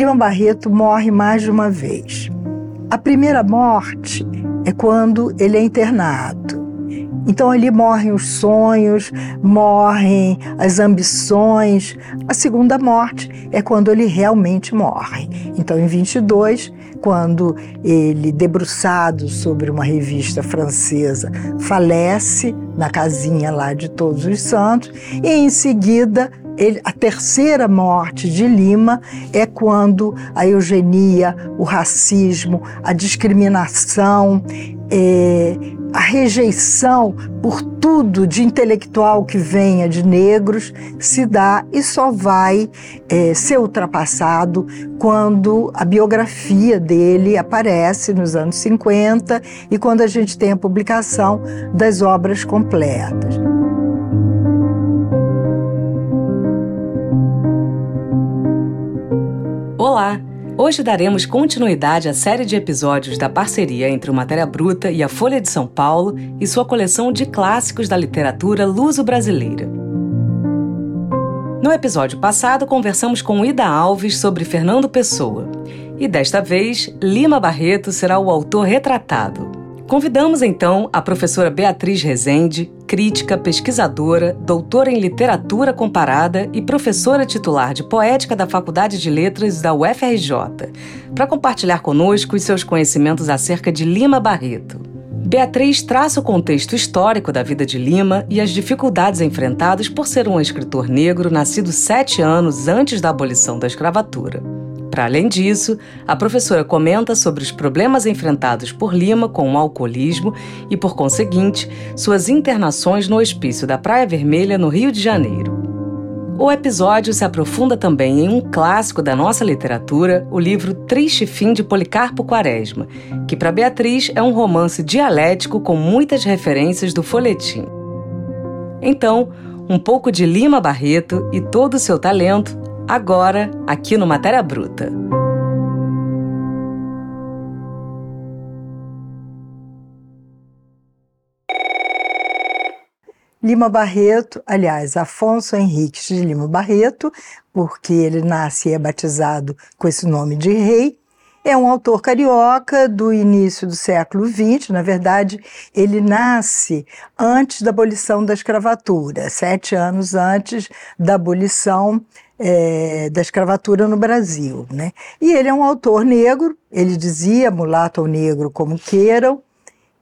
Lima Barreto morre mais de uma vez. A primeira morte é quando ele é internado. Então ali morrem os sonhos, morrem as ambições. A segunda morte é quando ele realmente morre. Então em 22, quando ele debruçado sobre uma revista francesa falece na casinha lá de Todos os Santos e em seguida ele, a terceira morte de Lima é quando a eugenia, o racismo, a discriminação, é, a rejeição por tudo de intelectual que venha de negros se dá e só vai é, ser ultrapassado quando a biografia dele aparece nos anos 50 e quando a gente tem a publicação das obras completas. Olá! Hoje daremos continuidade à série de episódios da parceria entre o Matéria Bruta e a Folha de São Paulo e sua coleção de clássicos da literatura luso-brasileira. No episódio passado, conversamos com Ida Alves sobre Fernando Pessoa. E desta vez, Lima Barreto será o autor retratado. Convidamos então a professora Beatriz Rezende, crítica, pesquisadora, doutora em literatura comparada e professora titular de poética da Faculdade de Letras da UFRJ, para compartilhar conosco os seus conhecimentos acerca de Lima Barreto. Beatriz traça o contexto histórico da vida de Lima e as dificuldades enfrentadas por ser um escritor negro nascido sete anos antes da abolição da escravatura. Para além disso, a professora comenta sobre os problemas enfrentados por Lima com o alcoolismo e, por conseguinte, suas internações no hospício da Praia Vermelha, no Rio de Janeiro. O episódio se aprofunda também em um clássico da nossa literatura, o livro Triste Fim de Policarpo Quaresma, que para Beatriz é um romance dialético com muitas referências do folhetim. Então, um pouco de Lima Barreto e todo o seu talento agora aqui no Matéria Bruta. Lima Barreto, aliás, Afonso Henriques de Lima Barreto, porque ele nasce e é batizado com esse nome de rei, é um autor carioca do início do século XX. Na verdade, ele nasce antes da abolição da escravatura, sete anos antes da abolição é, da escravatura no Brasil. Né? E ele é um autor negro, ele dizia, mulato ou negro como queiram,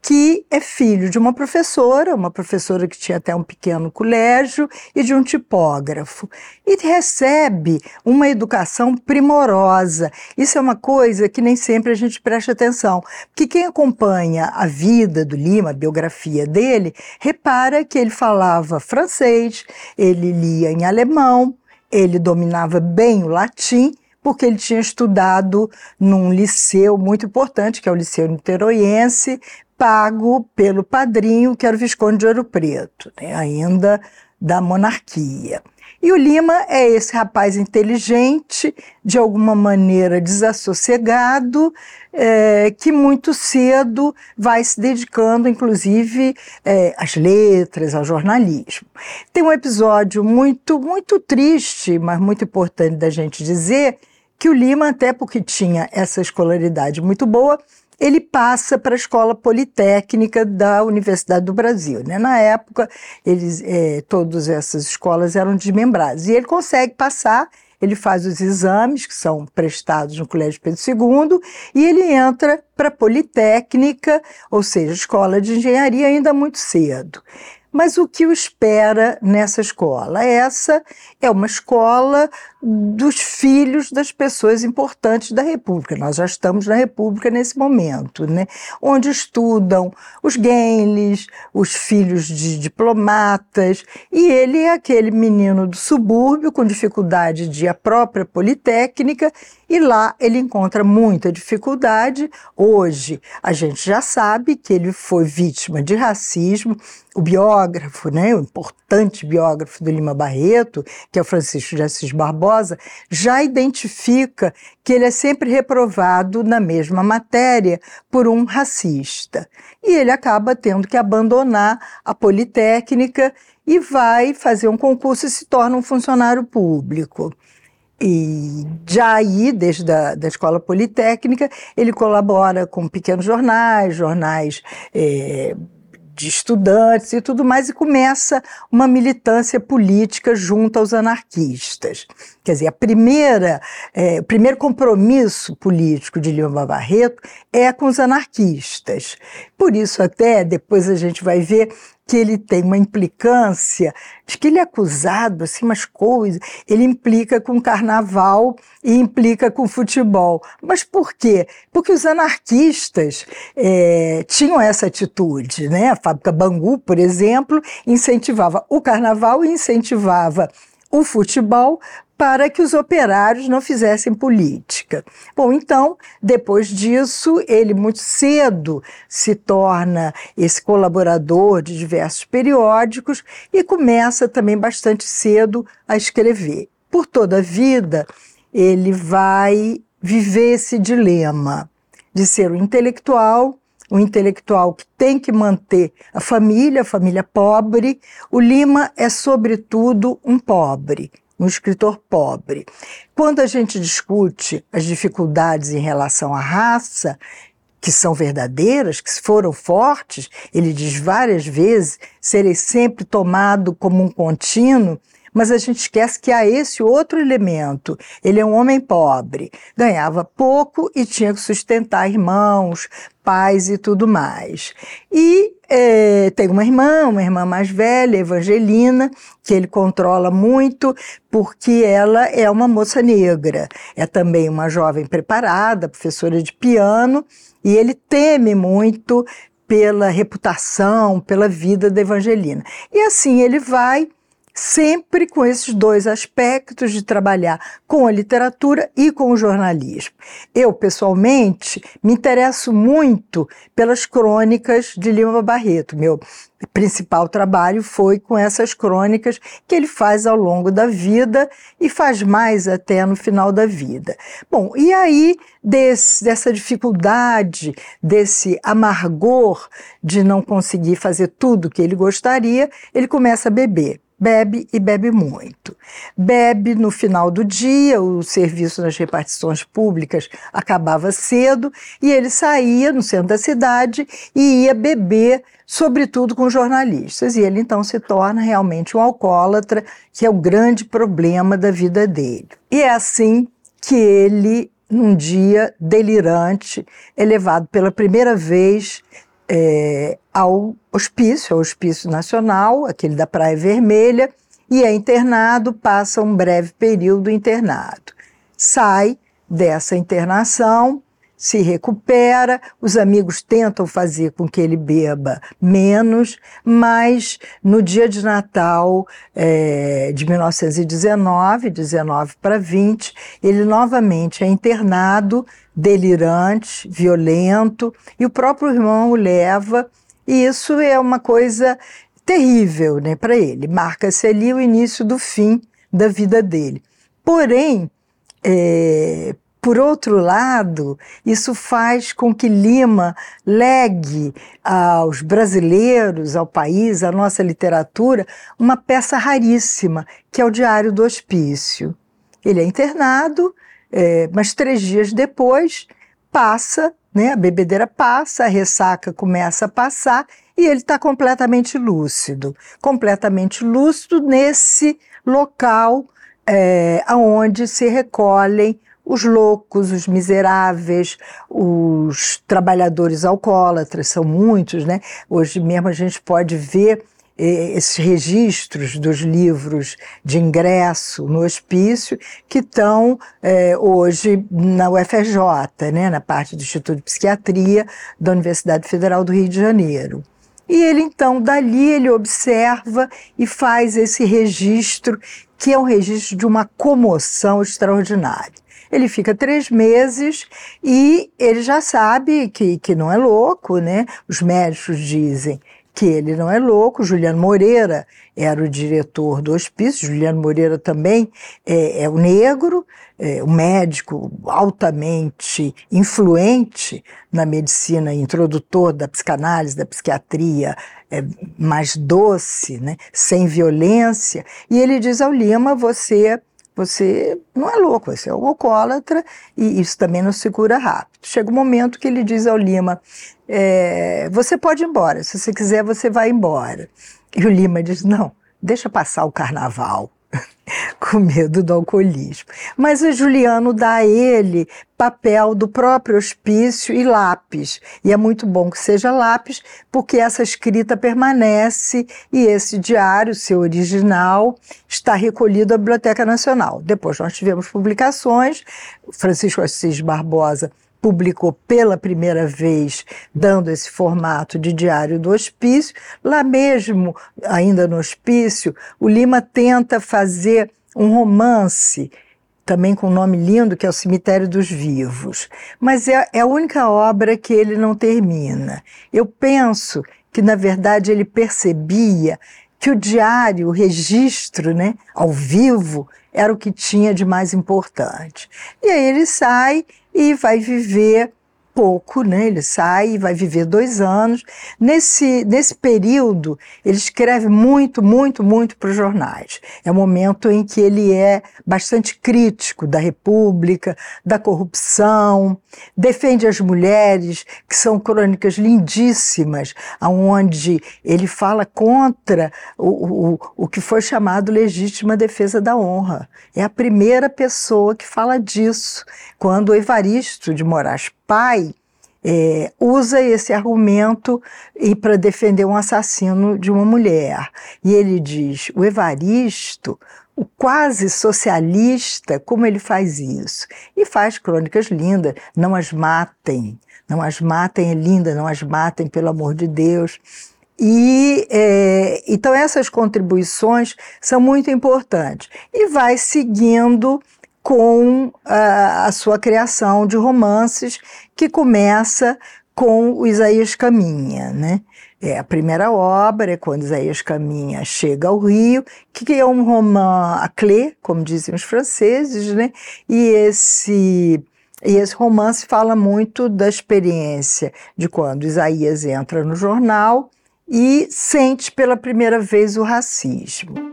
que é filho de uma professora, uma professora que tinha até um pequeno colégio, e de um tipógrafo. E recebe uma educação primorosa. Isso é uma coisa que nem sempre a gente presta atenção. Porque quem acompanha a vida do Lima, a biografia dele, repara que ele falava francês, ele lia em alemão, ele dominava bem o latim, porque ele tinha estudado num liceu muito importante, que é o Liceu Niteroiense, pago pelo padrinho, que era o Visconde de Ouro Preto, né, ainda da monarquia. E o Lima é esse rapaz inteligente, de alguma maneira desassossegado, é, que muito cedo vai se dedicando, inclusive, é, às letras, ao jornalismo. Tem um episódio muito, muito triste, mas muito importante da gente dizer, que o Lima, até porque tinha essa escolaridade muito boa, ele passa para a Escola Politécnica da Universidade do Brasil. Né? Na época, eles, é, todas essas escolas eram desmembradas. E ele consegue passar, ele faz os exames, que são prestados no Colégio Pedro II, e ele entra para a Politécnica, ou seja, Escola de Engenharia, ainda muito cedo. Mas o que o espera nessa escola? Essa é uma escola dos filhos das pessoas importantes da República. Nós já estamos na República nesse momento, né? Onde estudam os Genlis, os filhos de diplomatas, e ele é aquele menino do subúrbio com dificuldade de à própria Politécnica, e lá ele encontra muita dificuldade. Hoje a gente já sabe que ele foi vítima de racismo, o biógrafo, né, o importante biógrafo do Lima Barreto, que é o Francisco de Assis Barbosa, já identifica que ele é sempre reprovado na mesma matéria por um racista. E ele acaba tendo que abandonar a Politécnica e vai fazer um concurso e se torna um funcionário público. E já aí, desde a da escola politécnica, ele colabora com pequenos jornais, jornais é, de estudantes e tudo mais, e começa uma militância política junto aos anarquistas. Quer dizer, a primeira, é, o primeiro compromisso político de Lima Barreto é com os anarquistas. Por isso, até depois a gente vai ver que ele tem uma implicância, de que ele é acusado, assim, umas coisas, ele implica com carnaval e implica com futebol. Mas por quê? Porque os anarquistas é, tinham essa atitude, né? A fábrica Bangu, por exemplo, incentivava o carnaval e incentivava o futebol para que os operários não fizessem política. Bom, então, depois disso, ele muito cedo se torna esse colaborador de diversos periódicos e começa também bastante cedo a escrever. Por toda a vida, ele vai viver esse dilema de ser um intelectual um intelectual que tem que manter a família, a família pobre. O Lima é, sobretudo, um pobre um escritor pobre. Quando a gente discute as dificuldades em relação à raça, que são verdadeiras, que foram fortes, ele diz várias vezes, serem sempre tomado como um contínuo, mas a gente esquece que há esse outro elemento. Ele é um homem pobre, ganhava pouco e tinha que sustentar irmãos, pais e tudo mais. E é, tem uma irmã, uma irmã mais velha, Evangelina, que ele controla muito, porque ela é uma moça negra. É também uma jovem preparada, professora de piano, e ele teme muito pela reputação, pela vida da Evangelina. E assim ele vai sempre com esses dois aspectos de trabalhar com a literatura e com o jornalismo. Eu, pessoalmente, me interesso muito pelas crônicas de Lima Barreto. Meu principal trabalho foi com essas crônicas que ele faz ao longo da vida e faz mais até no final da vida. Bom, e aí desse, dessa dificuldade, desse amargor de não conseguir fazer tudo que ele gostaria, ele começa a beber bebe e bebe muito. Bebe no final do dia, o serviço nas repartições públicas acabava cedo e ele saía no centro da cidade e ia beber, sobretudo com jornalistas. E ele então se torna realmente um alcoólatra, que é o grande problema da vida dele. E é assim que ele, num dia delirante, é levado pela primeira vez é, ao hospício, ao Hospício Nacional, aquele da Praia Vermelha, e é internado, passa um breve período internado. Sai dessa internação, se recupera, os amigos tentam fazer com que ele beba menos, mas no dia de Natal é, de 1919, 19 para 20, ele novamente é internado, delirante, violento, e o próprio irmão o leva, e isso é uma coisa terrível né, para ele. Marca-se ali o início do fim da vida dele. Porém, é, por outro lado, isso faz com que Lima legue aos brasileiros, ao país, à nossa literatura, uma peça raríssima, que é o Diário do Hospício. Ele é internado, é, mas três dias depois passa, né, a bebedeira passa, a ressaca começa a passar e ele está completamente lúcido. Completamente lúcido nesse local é, onde se recolhem os loucos, os miseráveis, os trabalhadores alcoólatras, são muitos, né? Hoje mesmo a gente pode ver esses registros dos livros de ingresso no hospício que estão eh, hoje na UFRJ, né, na parte do Instituto de Psiquiatria da Universidade Federal do Rio de Janeiro. E ele então, dali, ele observa e faz esse registro, que é um registro de uma comoção extraordinária. Ele fica três meses e ele já sabe que, que não é louco, né? Os médicos dizem que ele não é louco. Juliano Moreira era o diretor do hospício. Juliano Moreira também é, é o negro, é, médico altamente influente na medicina, introdutor da psicanálise, da psiquiatria é, mais doce, né? sem violência. E ele diz ao Lima: você você não é louco, você é um alcoólatra e isso também não se cura rápido. Chega um momento que ele diz ao Lima: é, Você pode ir embora, se você quiser, você vai embora. E o Lima diz: Não, deixa passar o carnaval. com medo do alcoolismo. Mas o Juliano dá a ele papel do próprio hospício e lápis. E é muito bom que seja lápis, porque essa escrita permanece e esse diário, seu original, está recolhido à Biblioteca Nacional. Depois nós tivemos publicações, Francisco Assis Barbosa publicou pela primeira vez, dando esse formato de diário do hospício. Lá mesmo, ainda no hospício, o Lima tenta fazer um romance, também com um nome lindo, que é O Cemitério dos Vivos. Mas é, é a única obra que ele não termina. Eu penso que, na verdade, ele percebia que o diário, o registro, né, ao vivo, era o que tinha de mais importante. E aí ele sai e vai viver pouco, né? Ele sai e vai viver dois anos. Nesse, nesse período, ele escreve muito, muito, muito para os jornais. É o momento em que ele é bastante crítico da República, da corrupção, defende as mulheres, que são crônicas lindíssimas, onde ele fala contra o, o, o que foi chamado legítima defesa da honra. É a primeira pessoa que fala disso, quando Evaristo de Moraes pai é, usa esse argumento para defender um assassino de uma mulher. E ele diz: o Evaristo, o quase socialista, como ele faz isso? E faz crônicas lindas, não as matem, não as matem é linda, não as matem, pelo amor de Deus. E é, então essas contribuições são muito importantes. E vai seguindo com a, a sua criação de romances, que começa com o Isaías Caminha, né? É a primeira obra, é quando Isaías Caminha chega ao Rio, que é um roman à clé, como dizem os franceses, né? E esse e esse romance fala muito da experiência de quando Isaías entra no jornal e sente pela primeira vez o racismo.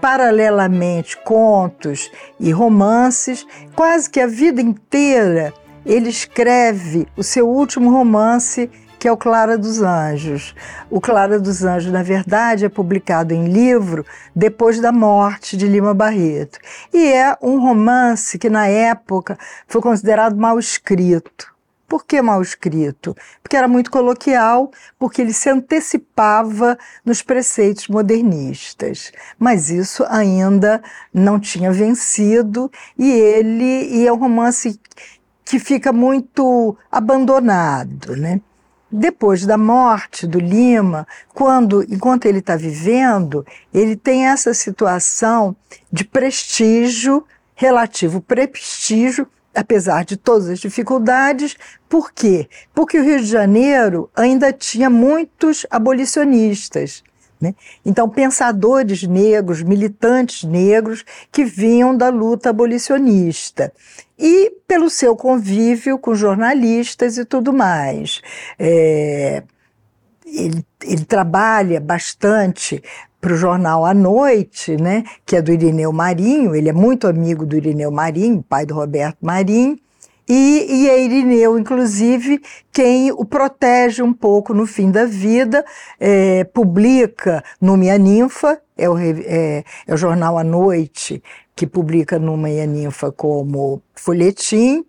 Paralelamente contos e romances, quase que a vida inteira ele escreve o seu último romance, que é o Clara dos Anjos. O Clara dos Anjos, na verdade, é publicado em livro depois da morte de Lima Barreto. E é um romance que, na época, foi considerado mal escrito. Por que mal escrito? Porque era muito coloquial, porque ele se antecipava nos preceitos modernistas. Mas isso ainda não tinha vencido e ele e é um romance que fica muito abandonado, né? Depois da morte do Lima, quando, enquanto ele está vivendo, ele tem essa situação de prestígio, relativo prestígio, apesar de todas as dificuldades. Por quê? Porque o Rio de Janeiro ainda tinha muitos abolicionistas. Né? Então, pensadores negros, militantes negros que vinham da luta abolicionista. E pelo seu convívio com jornalistas e tudo mais. É, ele, ele, trabalha bastante para o jornal à noite, né, que é do Irineu Marinho, ele é muito amigo do Irineu Marinho, pai do Roberto Marinho, e, e é Irineu, inclusive, quem o protege um pouco no fim da vida, é, publica no Minha Ninfa, é o, é, é o jornal à noite, que publica no Minha Ninfa como folhetim,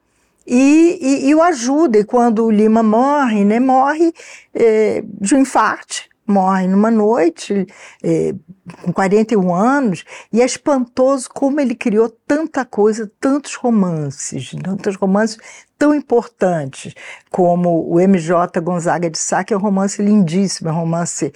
e, e, e, o ajuda. E quando o Lima morre, né, morre é, de um infarto, morre numa noite, é, com 41 anos, e é espantoso como ele criou tanta coisa, tantos romances, tantos romances tão importantes, como o MJ Gonzaga de Sá, que é um romance lindíssimo, é um romance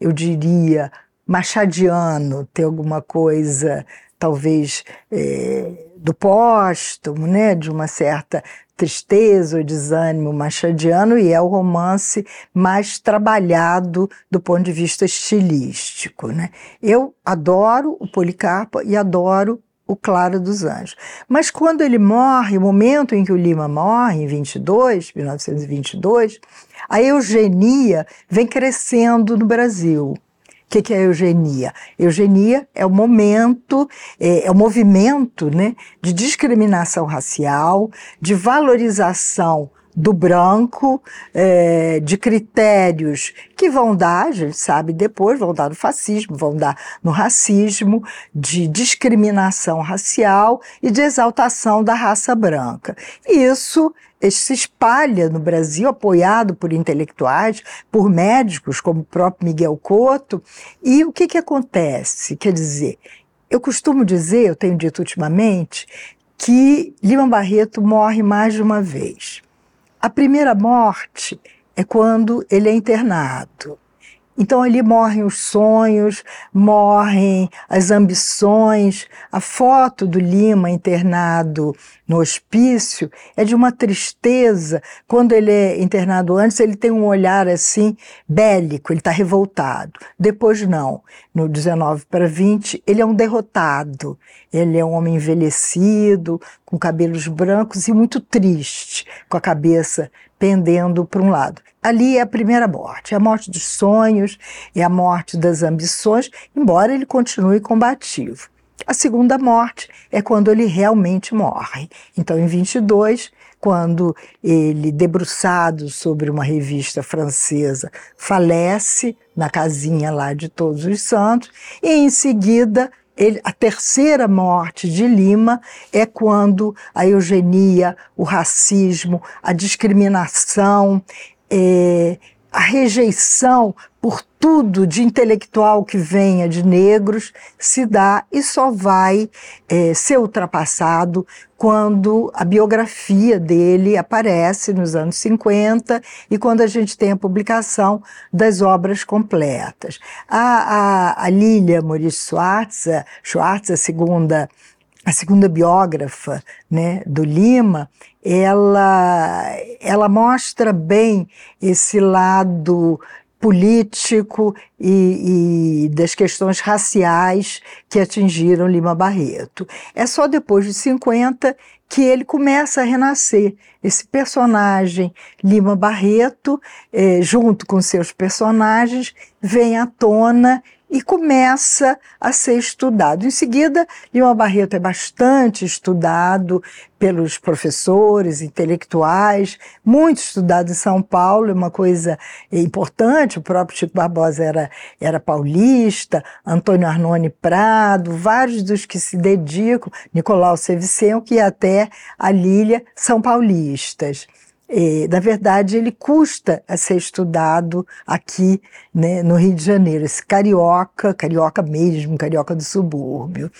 eu diria, machadiano, tem alguma coisa, talvez, é, do póstumo, né, de uma certa tristeza ou desânimo machadiano, e é o romance mais trabalhado do ponto de vista estilístico. Né? Eu adoro o Policarpo e adoro o Claro dos Anjos. Mas quando ele morre, o momento em que o Lima morre, em 22, 1922, a eugenia vem crescendo no Brasil. O que, que é eugenia? Eugenia é o momento, é, é, o movimento né, de discriminação racial, de valorização do branco, é, de critérios que vão dar, a gente sabe depois, vão dar no fascismo, vão dar no racismo, de discriminação racial e de exaltação da raça branca. Isso se espalha no Brasil, apoiado por intelectuais, por médicos, como o próprio Miguel Couto. E o que, que acontece? Quer dizer, eu costumo dizer, eu tenho dito ultimamente, que Lima Barreto morre mais de uma vez. A primeira morte é quando ele é internado. Então ali morrem os sonhos, morrem as ambições. A foto do Lima internado no hospício é de uma tristeza. Quando ele é internado antes, ele tem um olhar assim bélico, ele está revoltado. Depois não. No 19 para 20, ele é um derrotado. Ele é um homem envelhecido, com cabelos brancos e muito triste, com a cabeça pendendo para um lado. Ali é a primeira morte, é a morte dos sonhos, é a morte das ambições, embora ele continue combativo. A segunda morte é quando ele realmente morre. Então, em 22, quando ele, debruçado sobre uma revista francesa, falece na casinha lá de Todos os Santos, e em seguida ele, a terceira morte de Lima é quando a eugenia, o racismo, a discriminação, é, a rejeição por tudo de intelectual que venha de negros se dá e só vai é, ser ultrapassado quando a biografia dele aparece nos anos 50 e quando a gente tem a publicação das obras completas. A, a, a Lilia Maurício Schwartz, Schwartz, a segunda a segunda biógrafa né, do Lima, ela, ela mostra bem esse lado político e, e, das questões raciais que atingiram Lima Barreto. É só depois de 50 que ele começa a renascer. Esse personagem, Lima Barreto, eh, junto com seus personagens, vem à tona e começa a ser estudado. Em seguida, Lima Barreto é bastante estudado pelos professores, intelectuais, muito estudado em São Paulo, é uma coisa importante, o próprio Chico Barbosa era, era paulista, Antônio Arnone Prado, vários dos que se dedicam, Nicolau Sevicenco e até a Lília, são paulistas. É, na verdade, ele custa a ser estudado aqui né, no Rio de Janeiro, esse carioca, carioca mesmo, carioca do subúrbio.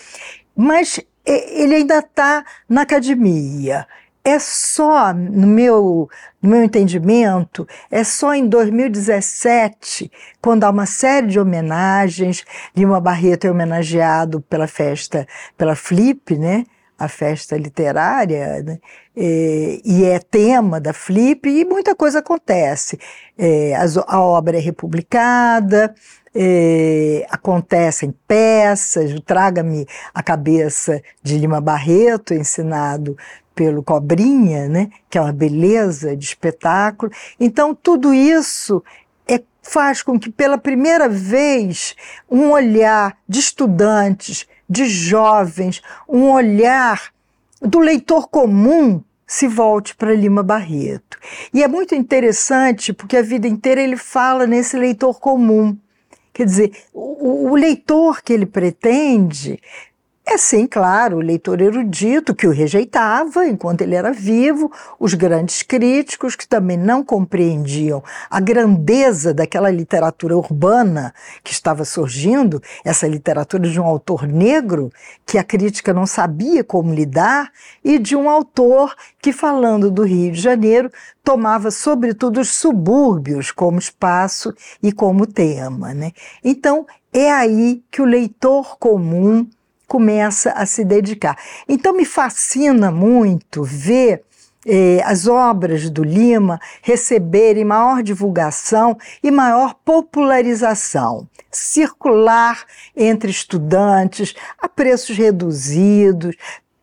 Mas é, ele ainda está na academia. É só, no meu, no meu entendimento, é só em 2017, quando há uma série de homenagens, Lima Barreto é homenageado pela festa, pela Flip, né? A festa literária, né? é, e é tema da Flip, e muita coisa acontece. É, a, a, obra é republicada, é, acontecem peças, o Traga-me a Cabeça de Lima Barreto, ensinado pelo Cobrinha, né, que é uma beleza de espetáculo. Então, tudo isso é, faz com que, pela primeira vez, um olhar de estudantes de jovens, um olhar do leitor comum se volte para Lima Barreto. E é muito interessante porque a vida inteira ele fala nesse leitor comum. Quer dizer, o, o leitor que ele pretende É sim, claro, o leitor erudito que o rejeitava enquanto ele era vivo, os grandes críticos que também não compreendiam a grandeza daquela literatura urbana que estava surgindo, essa literatura de um autor negro que a crítica não sabia como lidar e de um autor que, falando do Rio de Janeiro, tomava sobretudo os subúrbios como espaço e como tema. Né? Então, é aí que o leitor comum começa a se dedicar. Então me fascina muito ver eh, as obras do Lima receberem maior divulgação e maior popularização, circular entre estudantes a preços reduzidos,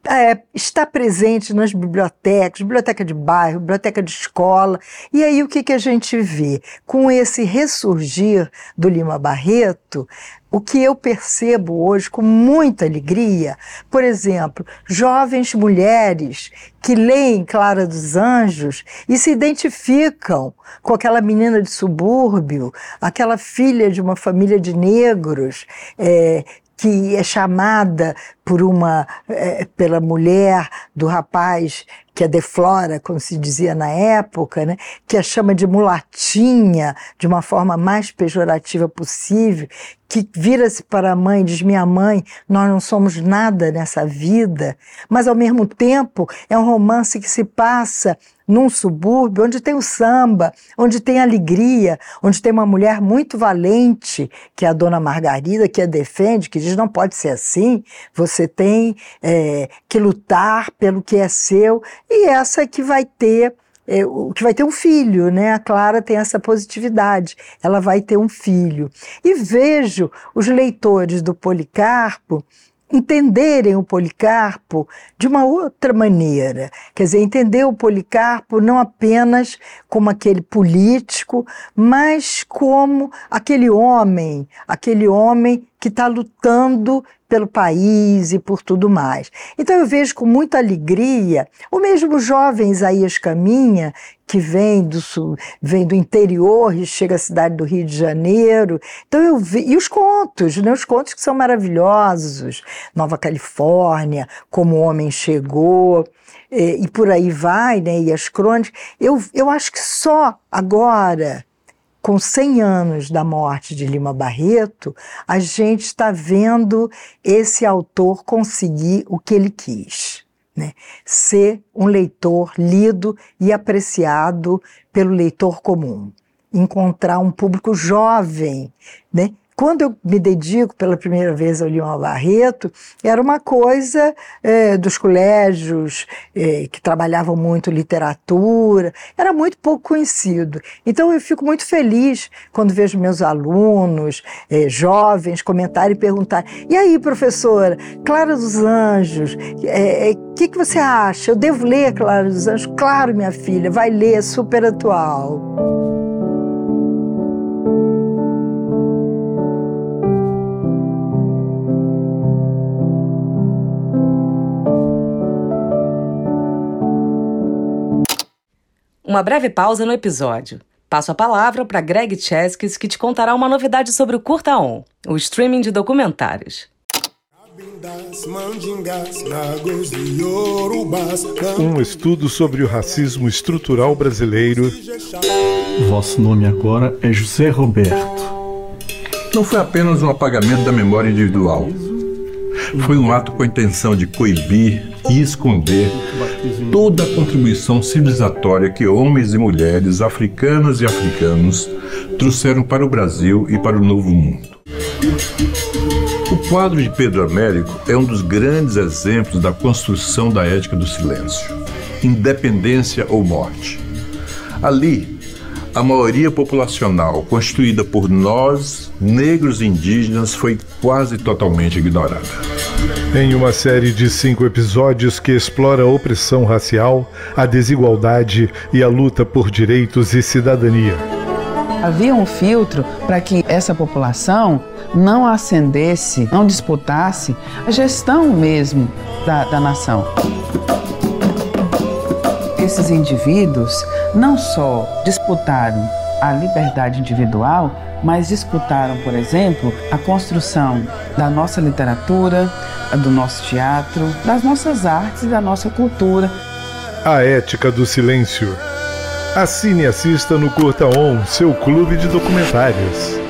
é, está presente nas bibliotecas, biblioteca de bairro, biblioteca de escola. E aí o que, que a gente vê? Com esse ressurgir do Lima Barreto, o que eu percebo hoje com muita alegria, por exemplo, jovens mulheres que leem Clara dos Anjos e se identificam com aquela menina de subúrbio, aquela filha de uma família de negros, é, que é chamada por uma é, pela mulher do rapaz que a deflora, como se dizia na época, né, que a chama de mulatinha de uma forma mais pejorativa possível, que vira-se para a mãe e diz: Minha mãe, nós não somos nada nessa vida, mas ao mesmo tempo é um romance que se passa num subúrbio onde tem o samba, onde tem alegria, onde tem uma mulher muito valente, que é a dona Margarida, que a defende, que diz: não pode ser assim, você tem é, que lutar pelo que é seu, e essa que vai ter é, o que vai ter um filho, né? A Clara tem essa positividade, ela vai ter um filho. E vejo os leitores do Policarpo entenderem o Policarpo de uma outra maneira. Quer dizer, entender o Policarpo não apenas como aquele político, mas como aquele homem, aquele homem que está lutando pelo país e por tudo mais. Então eu vejo com muita alegria o mesmo jovem Isaías Caminha, que vem do, sul, vem do interior e chega à cidade do Rio de Janeiro. Então eu vi, e os contos, né? os contos que são maravilhosos, Nova Califórnia, Como o Homem Chegou, e, e por aí vai, né? e as crônicas. Eu, eu acho que só agora com 100 anos da morte de Lima Barreto, a gente está vendo esse autor conseguir o que ele quis. Né? Ser um leitor lido e apreciado pelo leitor comum. Encontrar um público jovem, né? Quando eu me dedico pela primeira vez ao Lima Barreto, era uma coisa é, dos colégios é, que trabalhavam muito literatura, era muito pouco conhecido. Então eu fico muito feliz quando vejo meus alunos, é, jovens, comentarem e perguntarem: e aí, professora, Clara dos Anjos, o é, é, que, que você acha? Eu devo ler Clara dos Anjos? Claro, minha filha, vai ler, é super atual. Uma breve pausa no episódio. Passo a palavra para Greg Cheskis, que te contará uma novidade sobre o Curta On, o streaming de documentários. Um estudo sobre o racismo estrutural brasileiro. Vosso nome agora é José Roberto. Não foi apenas um apagamento da memória individual. Foi um ato com a intenção de coibir e esconder toda a contribuição civilizatória que homens e mulheres, africanas e africanos, trouxeram para o Brasil e para o Novo Mundo. O quadro de Pedro Américo é um dos grandes exemplos da construção da ética do silêncio, independência ou morte. Ali, a maioria populacional, constituída por nós, negros e indígenas, foi quase totalmente ignorada. Em uma série de cinco episódios que explora a opressão racial, a desigualdade e a luta por direitos e cidadania. Havia um filtro para que essa população não ascendesse, não disputasse a gestão mesmo da, da nação. Esses indivíduos não só disputaram a liberdade individual, mas disputaram, por exemplo, a construção da nossa literatura, do nosso teatro, das nossas artes e da nossa cultura. A ética do silêncio. Assine e assista no Curta On, seu clube de documentários.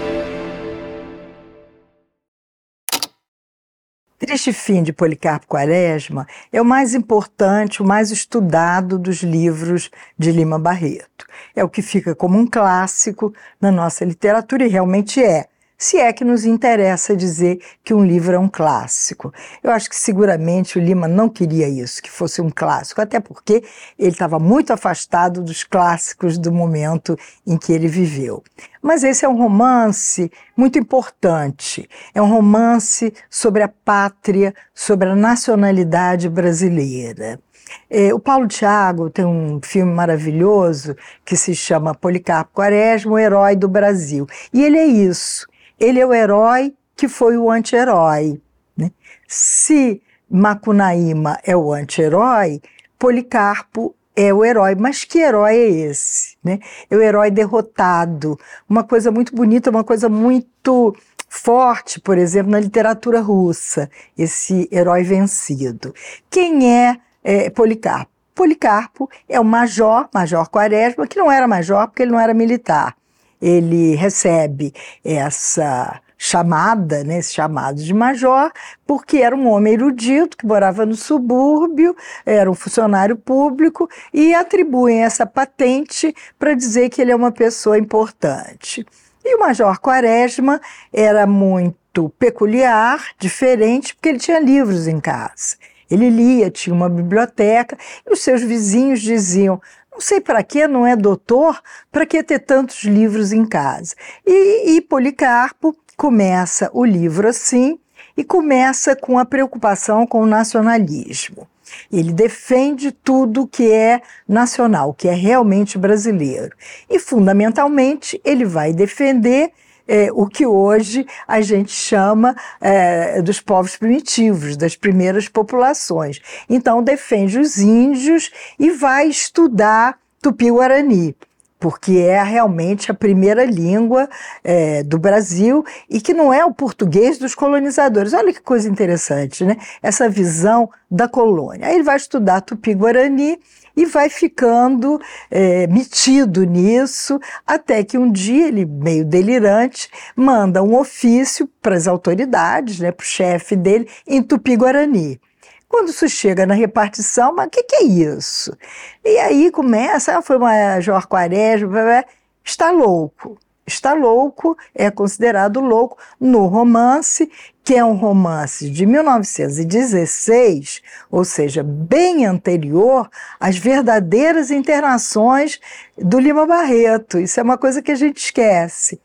Triste Fim de Policarpo Quaresma é o mais importante, o mais estudado dos livros de Lima Barreto. É o que fica como um clássico na nossa literatura e realmente é se é que nos interessa dizer que um livro é um clássico. Eu acho que seguramente o Lima não queria isso, que fosse um clássico, até porque ele estava muito afastado dos clássicos do momento em que ele viveu. Mas esse é um romance muito importante. É um romance sobre a pátria, sobre a nacionalidade brasileira. É, o Paulo Thiago tem um filme maravilhoso que se chama Policarpo Quaresma, o herói do Brasil. E ele é isso. Ele é o herói que foi o anti-herói. Né? Se Macunaíma é o anti-herói, Policarpo é o herói. Mas que herói é esse? Né? É o herói derrotado. Uma coisa muito bonita, uma coisa muito forte, por exemplo, na literatura russa, esse herói vencido. Quem é, é Policarpo? Policarpo é o major, Major Quaresma, que não era major porque ele não era militar ele recebe essa chamada, né, esse chamado de major, porque era um homem erudito que morava no subúrbio, era um funcionário público e atribuem essa patente para dizer que ele é uma pessoa importante. E o Major Quaresma era muito peculiar, diferente, porque ele tinha livros em casa. Ele lia, tinha uma biblioteca, e os seus vizinhos diziam: não sei para que, não é doutor, para que ter tantos livros em casa? E, e Policarpo começa o livro assim e começa com a preocupação com o nacionalismo. Ele defende tudo que é nacional, que é realmente brasileiro. E, fundamentalmente, ele vai defender é, o que hoje a gente chama é, dos povos primitivos, das primeiras populações. Então, defende os índios e vai estudar tupi-guarani porque é realmente a primeira língua é, do Brasil e que não é o português dos colonizadores. Olha que coisa interessante, né? Essa visão da colônia. Aí ele vai estudar tupi-guarani e vai ficando é, metido nisso, até que um dia ele, meio delirante, manda um ofício para as autoridades, né, para o chefe dele, em Tupi-Guarani. Quando isso chega na repartição, mas o que, que, é isso? E aí começa, ah, foi uma Jorge Quaresma, está louco está louco, é considerado louco no romance, que é um romance de 1916, ou seja, bem anterior às verdadeiras internações do Lima Barreto. Isso é uma coisa que a gente esquece.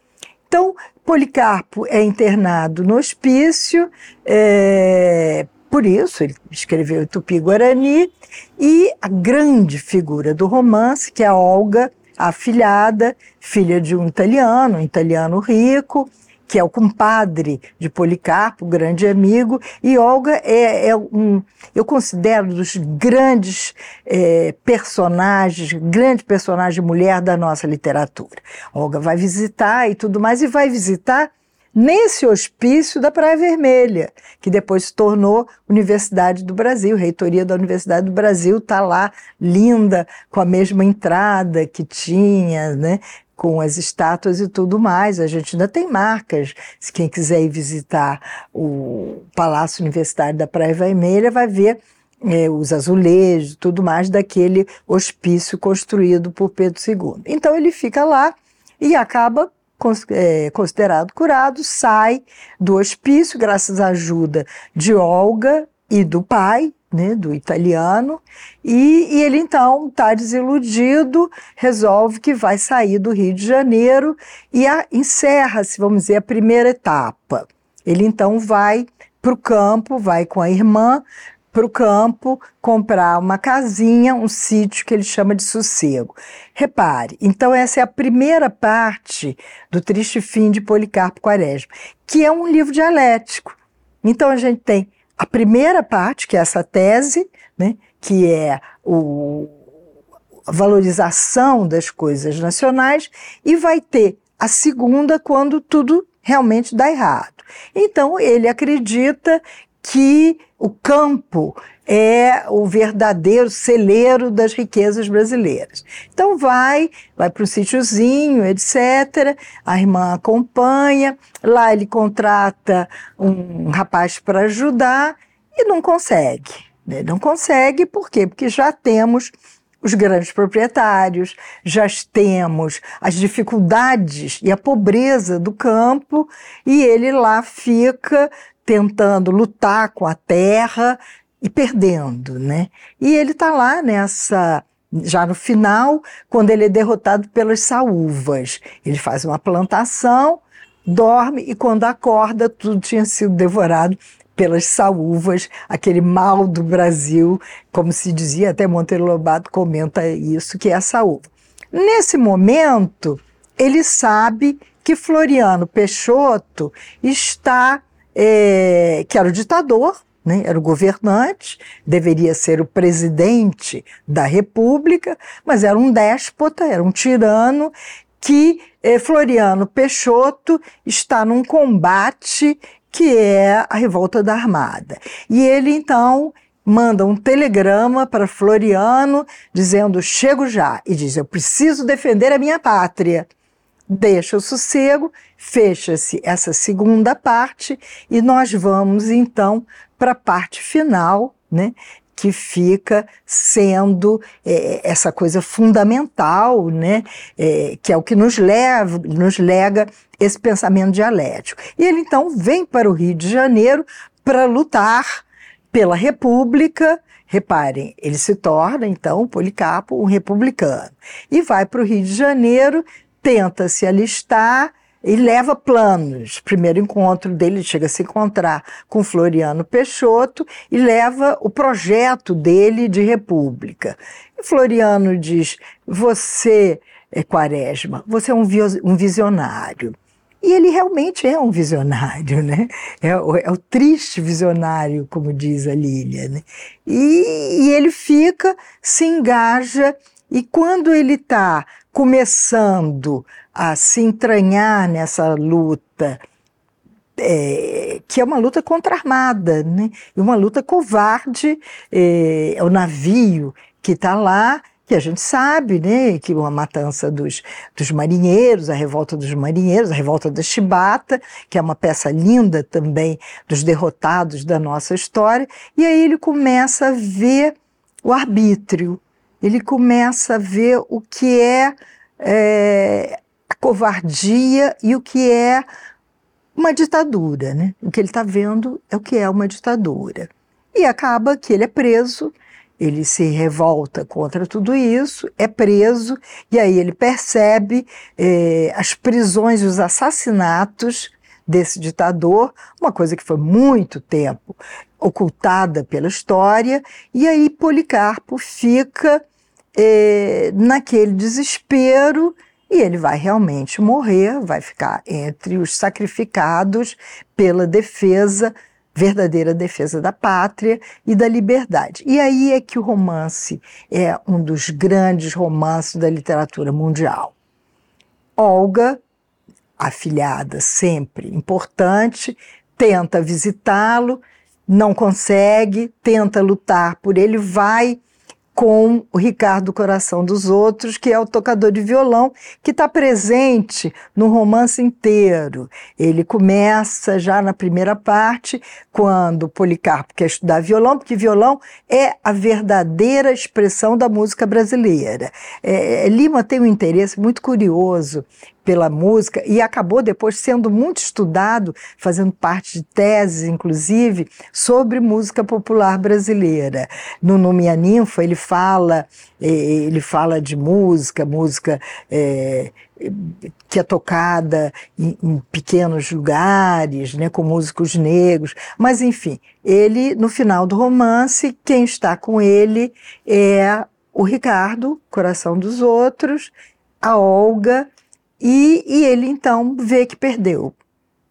Então, Policarpo é internado no hospício, é, por isso ele escreveu Tupi-Guarani, e a grande figura do romance, que é a Olga, afilhada, filha de um italiano, um italiano rico, que é o compadre de Policarpo, grande amigo, e Olga é, é um, eu considero dos grandes é, personagens, grande personagem mulher da nossa literatura. Olga vai visitar e tudo mais, e vai visitar nesse hospício da Praia Vermelha, que depois se tornou Universidade do Brasil, reitoria da Universidade do Brasil está lá, linda, com a mesma entrada que tinha, né? com as estátuas e tudo mais. A gente ainda tem marcas. Se quem quiser ir visitar o Palácio Universitário da Praia Vermelha vai ver é, os azulejos tudo mais daquele hospício construído por Pedro II. Então ele fica lá e acaba considerado curado, sai do hospício, graças à ajuda de Olga e do pai, né, do italiano, e, e ele então está desiludido, resolve que vai sair do Rio de Janeiro e encerra-se, vamos dizer, a primeira etapa. Ele então vai para o campo, vai com a irmã, para o campo comprar uma casinha, um sítio que ele chama de sossego. Repare, então essa é a primeira parte do Triste Fim de Policarpo Quaresma, que é um livro dialético. Então a gente tem a primeira parte, que é essa tese, né, que é o, a valorização das coisas nacionais, e vai ter a segunda quando tudo realmente dá errado. Então ele acredita que o campo é o verdadeiro celeiro das riquezas brasileiras. Então vai, vai para o sítiozinho, etc. A irmã acompanha, lá ele contrata um rapaz para ajudar e não consegue. Né? Não consegue por quê? Porque já temos os grandes proprietários, já temos as dificuldades e a pobreza do campo, e ele lá fica tentando lutar com a terra e perdendo, né? E ele está lá nessa já no final, quando ele é derrotado pelas saúvas. Ele faz uma plantação, dorme e quando acorda tudo tinha sido devorado pelas saúvas, aquele mal do Brasil, como se dizia, até Monteiro Lobato comenta isso, que é a saúva. Nesse momento, ele sabe que Floriano Peixoto está, é, que era o ditador, né, era o governante, deveria ser o presidente da República, mas era um déspota, era um tirano que eh, Floriano Peixoto está num combate que é a revolta da Armada. E ele então manda um telegrama para Floriano dizendo: "Chego já" e diz: "Eu preciso defender a minha pátria". Deixa o sossego, fecha-se essa segunda parte e nós vamos então para a parte final, né? que fica sendo é, essa coisa fundamental, né, é, que é o que nos leva, nos lega esse pensamento dialético. E ele então vem para o Rio de Janeiro para lutar pela República. Reparem, ele se torna então Policarpo um republicano e vai para o Rio de Janeiro, tenta se alistar e leva planos. Primeiro encontro dele, chega a se encontrar com Floriano Peixoto e leva o projeto dele de república. E Floriano diz: Você, é Quaresma, você é um, um visionário. E ele realmente é um visionário, né? É o, é o triste visionário, como diz a Lília. Né? E, e ele fica, se engaja, e quando ele está começando a se entranhar nessa luta, é, que é uma luta contra a armada, né? e uma luta covarde, é, é o navio que está lá, que a gente sabe, né, que uma matança dos, dos marinheiros, a revolta dos marinheiros, a revolta da Chibata, que é uma peça linda também dos derrotados da nossa história, e aí ele começa a ver o arbítrio, ele começa a ver o que é, é a covardia e o que é uma ditadura. Né? O que ele está vendo é o que é uma ditadura. E acaba que ele é preso, ele se revolta contra tudo isso, é preso, e aí ele percebe é, as prisões e os assassinatos desse ditador, uma coisa que foi muito tempo ocultada pela história, e aí Policarpo fica é, naquele desespero e ele vai realmente morrer, vai ficar entre os sacrificados pela defesa, verdadeira defesa da pátria e da liberdade. E aí é que o romance é um dos grandes romances da literatura mundial. Olga, afilhada sempre importante, tenta visitá-lo, não consegue, tenta lutar por ele, vai com o Ricardo Coração dos Outros, que é o tocador de violão, que está presente no romance inteiro. Ele começa já na primeira parte, quando Policarpo quer estudar violão, porque violão é a verdadeira expressão da música brasileira. É, Lima tem um interesse muito curioso pela música e acabou depois sendo muito estudado, fazendo parte de teses, inclusive, sobre música popular brasileira. No Nome a Ninfa, ele fala, ele fala de música, música é, que é tocada em, em, pequenos lugares, né, com músicos negros, mas enfim, ele, no final do romance, quem está com ele é o Ricardo, Coração dos Outros, a Olga e, e ele então vê que perdeu,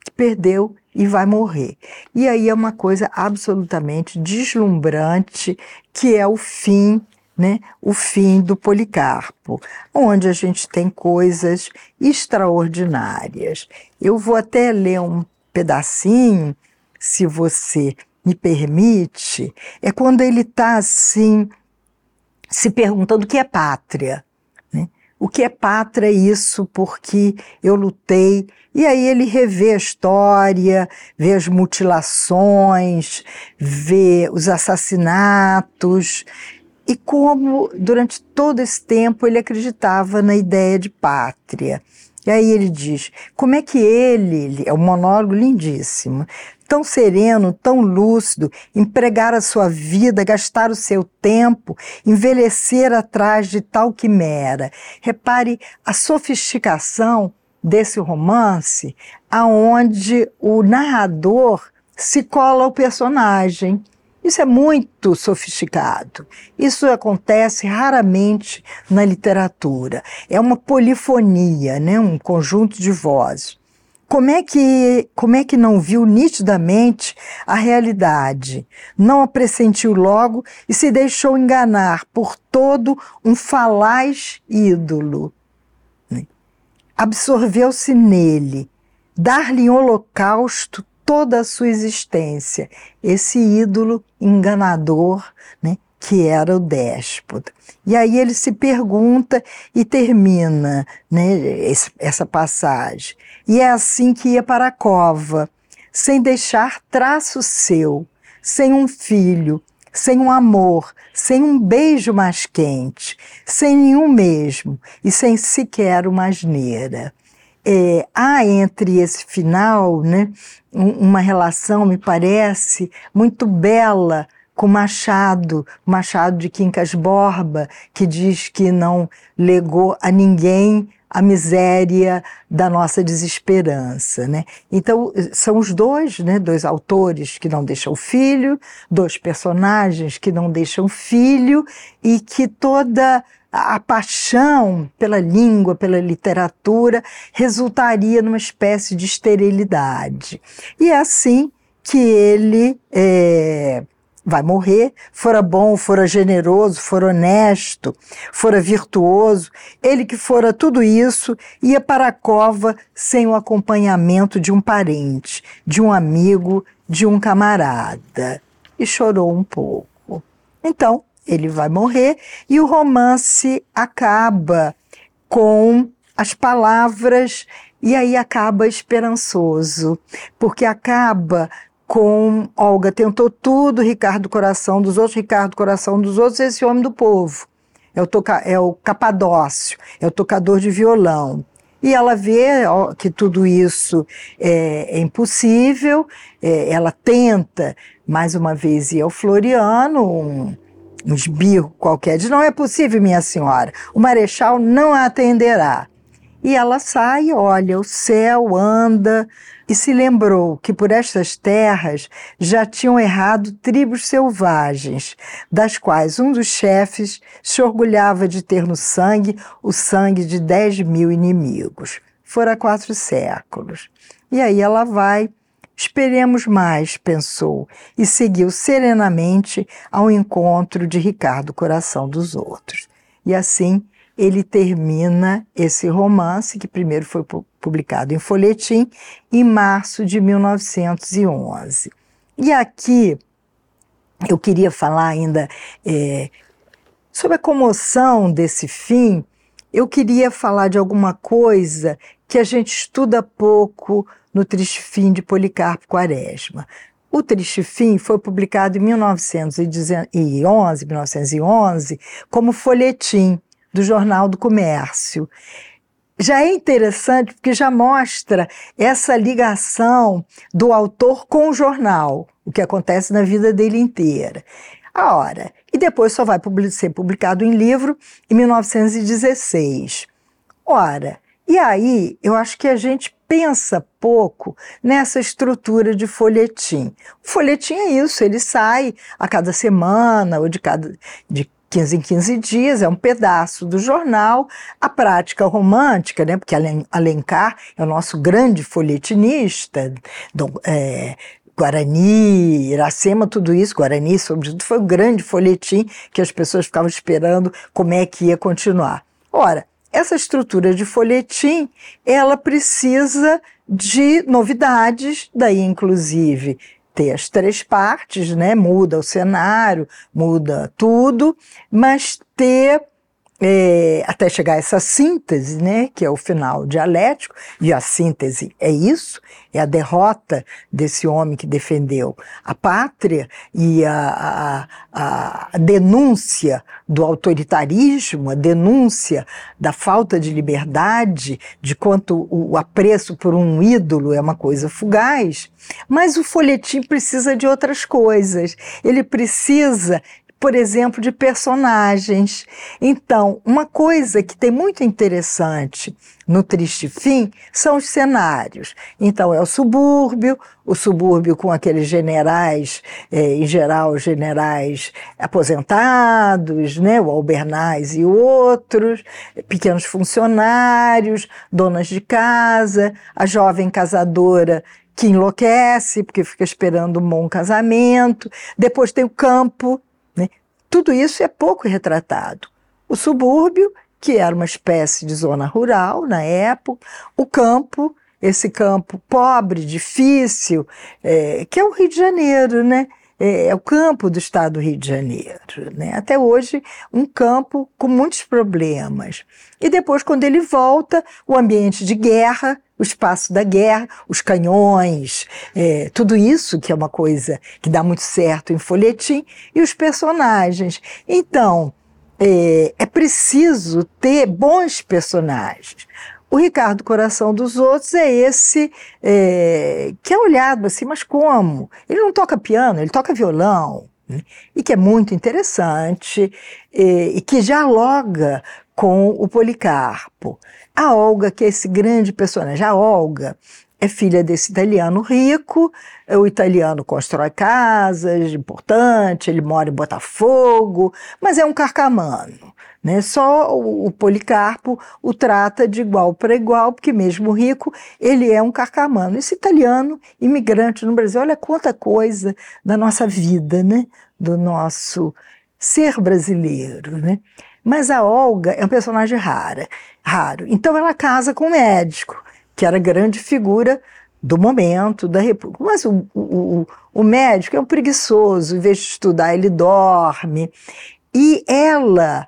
que perdeu e vai morrer. E aí é uma coisa absolutamente deslumbrante, que é o fim né, o fim do Policarpo, onde a gente tem coisas extraordinárias. Eu vou até ler um pedacinho, se você me permite, é quando ele está assim, se perguntando o que é pátria. O que é pátria é isso porque eu lutei. E aí ele revê a história, vê as mutilações, vê os assassinatos, e como durante todo esse tempo ele acreditava na ideia de pátria. E aí ele diz: como é que ele, é um monólogo lindíssimo, tão sereno, tão lúcido, empregar a sua vida, gastar o seu tempo, envelhecer atrás de tal quimera. Repare a sofisticação desse romance, aonde o narrador se cola ao personagem. Isso é muito sofisticado. Isso acontece raramente na literatura. É uma polifonia, né? um conjunto de vozes. Como é que, como é que não viu nitidamente a realidade? Não a pressentiu logo e se deixou enganar por todo um falaz ídolo. Absorveu-se nele, dar-lhe em holocausto toda a sua existência, esse ídolo enganador, né, que era o déspota. E aí ele se pergunta e termina né, essa passagem. E é assim que ia para a cova, sem deixar traço seu, sem um filho, sem um amor, sem um beijo mais quente, sem nenhum mesmo e sem sequer uma asneira. É, há entre esse final né, uma relação, me parece, muito bela com Machado, Machado de Quincas Borba, que diz que não legou a ninguém a miséria da nossa desesperança, né? Então são os dois, né, dois autores que não deixam filho, dois personagens que não deixam filho e que toda a paixão pela língua, pela literatura, resultaria numa espécie de esterilidade. E é assim que ele é, vai morrer, fora bom, fora generoso, fora honesto, fora virtuoso, ele que fora tudo isso, ia para a cova sem o acompanhamento de um parente, de um amigo, de um camarada. E chorou um pouco. Então, ele vai morrer e o romance acaba com as palavras e aí acaba esperançoso, porque acaba com Olga tentou tudo, Ricardo coração dos outros, Ricardo coração dos outros, esse homem do povo. É o, toca, é o capadócio, é o tocador de violão. E ela vê que tudo isso é, é impossível, é, ela tenta, mais uma vez, ir ao Floriano, um, um esbirro qualquer, diz: Não é possível, minha senhora, o marechal não a atenderá. E ela sai, olha o céu, anda, e se lembrou que por estas terras já tinham errado tribos selvagens, das quais um dos chefes se orgulhava de ter no sangue o sangue de dez mil inimigos. Fora quatro séculos. E aí ela vai Esperemos mais, pensou, e seguiu serenamente ao encontro de Ricardo Coração dos Outros. E assim ele termina esse romance, que primeiro foi publicado em folhetim, em março de 1911. E aqui eu queria falar ainda é, sobre a comoção desse fim, eu queria falar de alguma coisa que a gente estuda pouco no Triste Fim de Policarpo Quaresma. O Triste Fim foi publicado em 1911, 1911 como folhetim do Jornal do Comércio. Já é interessante porque já mostra essa ligação do autor com o jornal, o que acontece na vida dele inteira. A hora. E depois só vai ser publicado em livro em 1916. Ora, e aí eu acho que a gente pensa pouco nessa estrutura de folhetim. O folhetim é isso, ele sai a cada semana ou de cada de 15 em 15 dias, é um pedaço do jornal. A prática romântica, né, porque Alencar é o nosso grande folhetinista, é, Guarani, Iracema, tudo isso, Guarani, sobretudo, foi um grande folhetim que as pessoas ficavam esperando como é que ia continuar. Ora, essa estrutura de folhetim, ela precisa de novidades, daí inclusive ter as três partes, né? Muda o cenário, muda tudo, mas ter é, até chegar a essa síntese, né, que é o final dialético, e a síntese é isso, é a derrota desse homem que defendeu a pátria e a, a, a denúncia do autoritarismo, a denúncia da falta de liberdade, de quanto o apreço por um ídolo é uma coisa fugaz. Mas o folhetim precisa de outras coisas. Ele precisa por exemplo, de personagens. Então, uma coisa que tem muito interessante no Triste Fim são os cenários. Então, é o subúrbio, o subúrbio com aqueles generais, é, em geral, generais aposentados, né, o Albernaz e outros, pequenos funcionários, donas de casa, a jovem casadora que enlouquece porque fica esperando um bom casamento. Depois tem o campo, tudo isso é pouco retratado. O subúrbio, que era uma espécie de zona rural na época, o campo, esse campo pobre, difícil, é, que é o Rio de Janeiro, né? É, é, o campo do estado do Rio de Janeiro. Né? Até hoje, um campo com muitos problemas. E depois, quando ele volta, o ambiente de guerra, o espaço da guerra, os canhões, é, tudo isso que é uma coisa que dá muito certo em folhetim, e os personagens. Então, é, é preciso ter bons personagens. O Ricardo Coração dos Outros é esse é, que é olhado assim, mas como? Ele não toca piano, ele toca violão, né? e que é muito interessante, é, e que dialoga com o Policarpo. A Olga, que é esse grande personagem, a Olga é filha desse italiano rico, o italiano constrói casas importantes, ele mora em Botafogo, mas é um carcamano. Né? Só o, Policarpo o trata de igual para igual, porque mesmo rico, ele é um carcamano. Esse italiano, imigrante no Brasil, olha quanta coisa da nossa vida, né? do nosso ser brasileiro. Né? Mas a Olga é um personagem rara, raro. Então ela casa com um médico, que era grande figura do momento da República. Mas o, o, o médico é um preguiçoso, em vez de estudar, ele dorme. E ela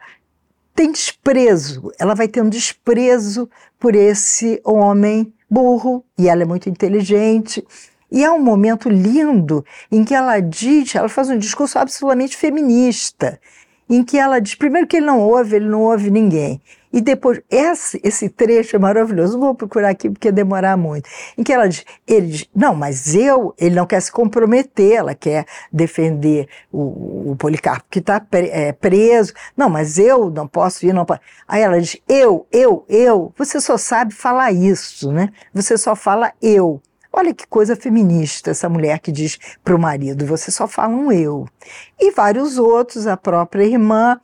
tem desprezo, ela vai ter um desprezo por esse homem burro, e ela é muito inteligente. E é um momento lindo em que ela diz, ela faz um discurso absolutamente feminista em que ela diz, primeiro que ele não ouve, ele não ouve ninguém. E depois, esse, esse trecho é maravilhoso, vou procurar aqui porque demorar muito. Em que ela diz, ele diz, não, mas eu, ele não quer se comprometer, ela quer defender o, o Policarpo que está é, preso. Não, mas eu não posso ir, não posso. Aí ela diz, eu, eu, eu, você só sabe falar isso, né? Você só fala eu. Olha que coisa feminista essa mulher que diz para o marido: você só fala um eu. E vários outros, a própria irmã,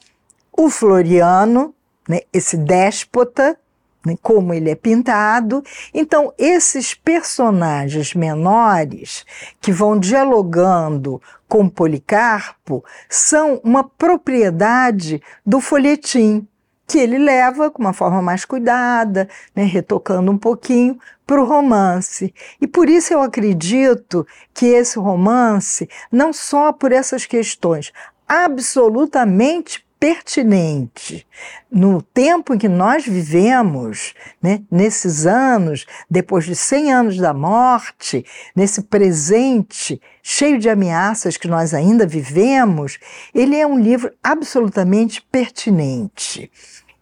o Floriano, né, esse déspota, né, como ele é pintado. Então, esses personagens menores que vão dialogando com Policarpo são uma propriedade do folhetim que ele leva com uma forma mais cuidada, né, retocando um pouquinho para o romance. E por isso eu acredito que esse romance, não só por essas questões absolutamente pertinente no tempo em que nós vivemos, né, nesses anos, depois de 100 anos da morte, nesse presente cheio de ameaças que nós ainda vivemos, ele é um livro absolutamente pertinente.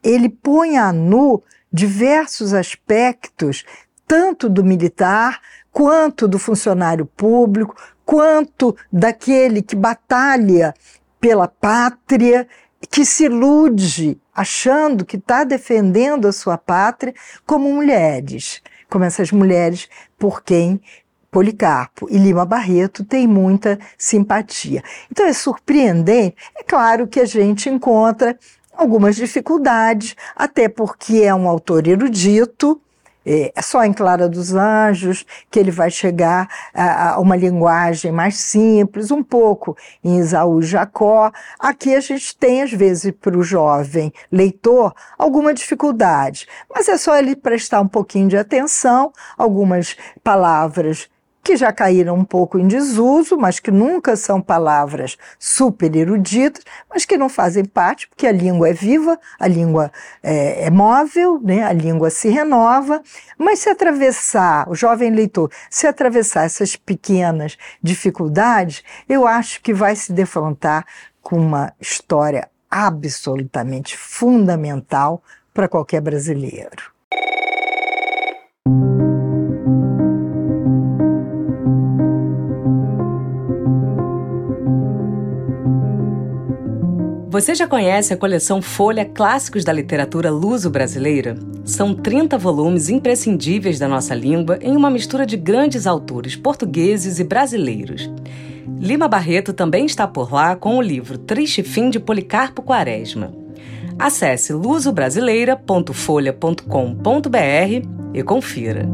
Ele põe a nu diversos aspectos, tanto do militar quanto do funcionário público, quanto daquele que batalha pela pátria que se ilude achando que está defendendo a sua pátria como mulheres, como essas mulheres por quem Policarpo e Lima Barreto têm muita simpatia. Então é surpreendente. É claro que a gente encontra algumas dificuldades, até porque é um autor erudito, é, é só em Clara dos Anjos que ele vai chegar a, a uma linguagem mais simples, um pouco em Isaú Jacó. Aqui a gente tem, às vezes, para o jovem leitor, alguma dificuldade, mas é só ele prestar um pouquinho de atenção, algumas palavras que já caíram um pouco em desuso, mas que nunca são palavras super eruditas, mas que não fazem parte, porque a língua é viva, a língua é, é móvel, né? a língua se renova, mas se atravessar, o jovem leitor, se atravessar essas pequenas dificuldades, eu acho que vai se defrontar com uma história absolutamente fundamental para qualquer brasileiro. Você já conhece a coleção Folha Clássicos da Literatura Luso-Brasileira? São 30 volumes imprescindíveis da nossa língua em uma mistura de grandes autores portugueses e brasileiros. Lima Barreto também está por lá com o livro Triste Fim de Policarpo Quaresma. Acesse lusobrasileira.folha.com.br e confira.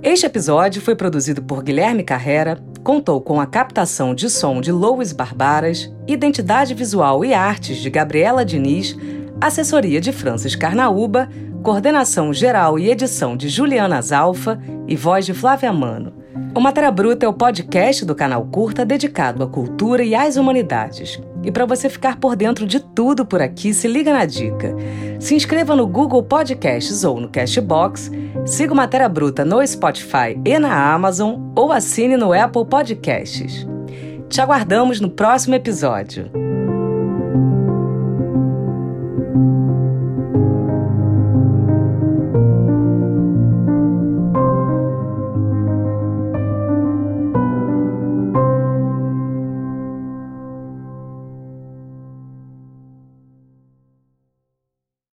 Este episódio foi produzido por Guilherme Carrera, contou com a captação de som de Louis Barbaras, identidade visual e artes de Gabriela Diniz, assessoria de Francis Carnaúba, coordenação geral e edição de Juliana Zalfa e voz de Flávia Mano. O Matéria Bruta é o podcast do canal Curta dedicado à cultura e às humanidades. E para você ficar por dentro de tudo por aqui, se liga na dica. Se inscreva no Google Podcasts ou no Castbox, siga o Matéria Bruta no Spotify e na Amazon ou assine no Apple Podcasts. Te aguardamos no próximo episódio.